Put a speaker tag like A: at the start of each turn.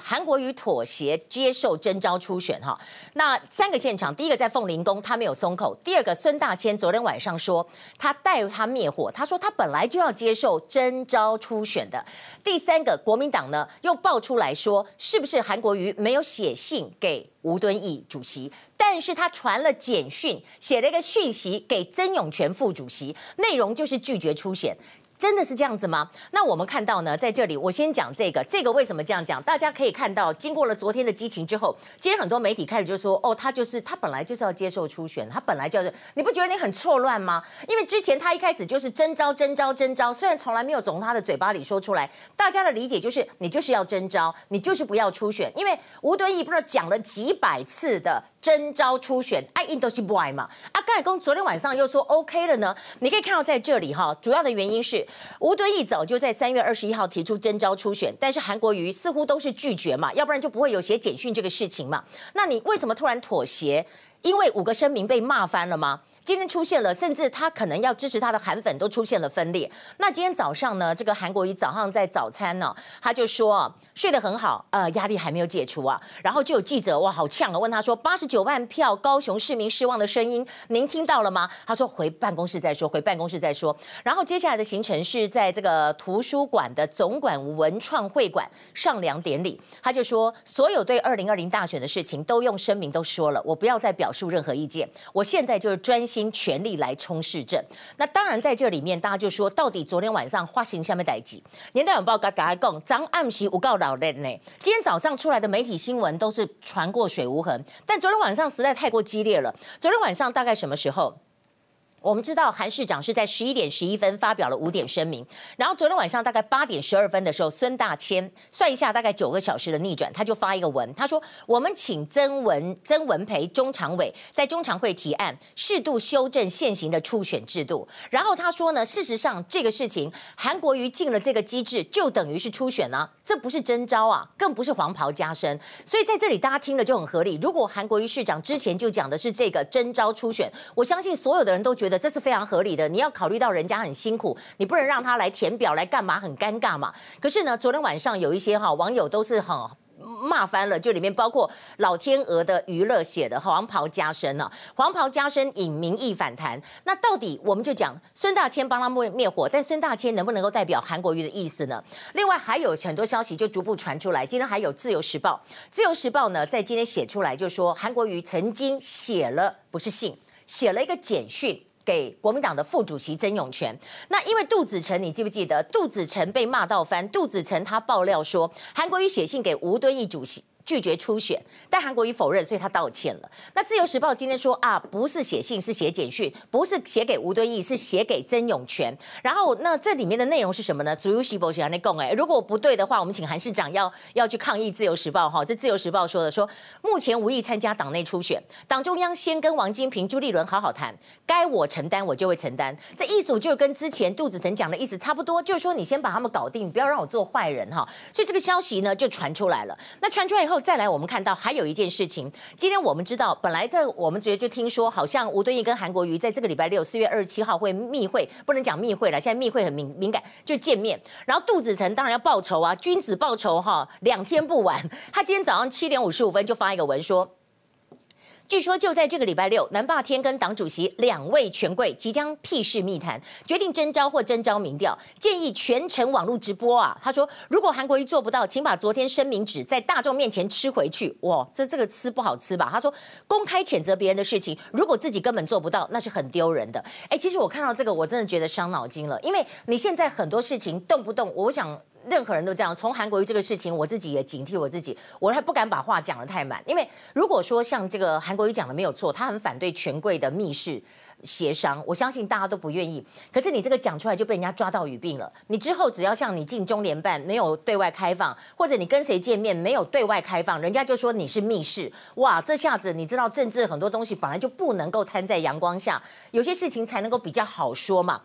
A: 韩国瑜妥协接受征召初选哈，那三个现场，第一个在凤林宫，他没有松口；第二个孙大千昨天晚上说他带他灭火，他说他本来就要接受征召初选的；第三个国民党呢又爆出来说，是不是韩国瑜没有写信给吴敦义主席，但是他传了简讯，写了一个讯息给曾永权副主席，内容就是拒绝初选。真的是这样子吗？那我们看到呢，在这里我先讲这个，这个为什么这样讲？大家可以看到，经过了昨天的激情之后，今天很多媒体开始就说，哦，他就是他本来就是要接受初选，他本来就是，你不觉得你很错乱吗？因为之前他一开始就是征召、征召、征召，虽然从来没有从他的嘴巴里说出来，大家的理解就是你就是要征召，你就是不要初选，因为吴敦义不知道讲了几百次的征召初选，爱印都是不爱嘛。啊，盖公昨天晚上又说 OK 了呢，你可以看到在这里哈，主要的原因是。吴敦义早就在三月二十一号提出征召初选，但是韩国瑜似乎都是拒绝嘛，要不然就不会有写简讯这个事情嘛。那你为什么突然妥协？因为五个声明被骂翻了吗？今天出现了，甚至他可能要支持他的韩粉都出现了分裂。那今天早上呢，这个韩国瑜早上在早餐呢，他就说睡得很好，呃，压力还没有解除啊。然后就有记者哇，好呛啊，问他说八十九万票，高雄市民失望的声音，您听到了吗？他说回办公室再说，回办公室再说。然后接下来的行程是在这个图书馆的总馆文创会馆上梁典礼。他就说，所有对二零二零大选的事情都用声明都说了，我不要再表述任何意见，我现在就是专。心全力来冲市政，那当然在这里面，大家就说到底昨天晚上发行下面代志，年代晚报给大家讲，张暗喜无告老人呢。今天早上出来的媒体新闻都是传过水无痕，但昨天晚上实在太过激烈了。昨天晚上大概什么时候？我们知道韩市长是在十一点十一分发表了五点声明，然后昨天晚上大概八点十二分的时候，孙大千算一下大概九个小时的逆转，他就发一个文，他说：“我们请曾文曾文培中常委在中常会提案，适度修正现行的初选制度。”然后他说呢，事实上这个事情韩国瑜进了这个机制，就等于是初选啊，这不是真招啊，更不是黄袍加身。所以在这里大家听了就很合理。如果韩国瑜市长之前就讲的是这个真招初选，我相信所有的人都觉得。这是非常合理的，你要考虑到人家很辛苦，你不能让他来填表来干嘛，很尴尬嘛。可是呢，昨天晚上有一些哈网友都是很骂翻了，就里面包括老天鹅的娱乐写的黄袍加身呢，黄袍加身引民意反弹。那到底我们就讲孙大千帮他灭灭火，但孙大千能不能够代表韩国瑜的意思呢？另外还有很多消息就逐步传出来，今天还有自由时报，自由时报呢在今天写出来就说韩国瑜曾经写了不是信，写了一个简讯。给国民党的副主席曾永权，那因为杜子成，你记不记得杜子成被骂到翻？杜子成他爆料说，韩国瑜写信给吴敦义主席。拒绝初选，但韩国瑜否认，所以他道歉了。那自由时报今天说啊，不是写信，是写简讯，不是写给吴敦义，是写给曾永权。然后那这里面的内容是什么呢？主要是不是那共哎，如果不对的话，我们请韩市长要要去抗议自由时报哈。这自由时报说的说，目前无意参加党内初选，党中央先跟王金平、朱立伦好好谈，该我承担我就会承担。这一组就跟之前杜子成讲的意思差不多，就是说你先把他们搞定，不要让我做坏人哈。所以这个消息呢就传出来了。那传出来以后。后再来，我们看到还有一件事情。今天我们知道，本来在我们直接就听说，好像吴敦义跟韩国瑜在这个礼拜六四月二十七号会密会，不能讲密会了，现在密会很敏敏感，就见面。然后杜子成当然要报仇啊，君子报仇哈，两天不晚。他今天早上七点五十五分就发一个文说。据说就在这个礼拜六，南霸天跟党主席两位权贵即将屁事密谈，决定征召或征召民调，建议全程网络直播啊。他说，如果韩国瑜做不到，请把昨天声明纸在大众面前吃回去。哇，这这个吃不好吃吧？他说，公开谴责别人的事情，如果自己根本做不到，那是很丢人的。哎，其实我看到这个，我真的觉得伤脑筋了，因为你现在很多事情动不动，我想。任何人都这样，从韩国瑜这个事情，我自己也警惕我自己，我还不敢把话讲得太满，因为如果说像这个韩国瑜讲的没有错，他很反对权贵的密室。协商，我相信大家都不愿意。可是你这个讲出来就被人家抓到语病了。你之后只要像你进中联办没有对外开放，或者你跟谁见面没有对外开放，人家就说你是密室。哇，这下子你知道政治很多东西本来就不能够摊在阳光下，有些事情才能够比较好说嘛。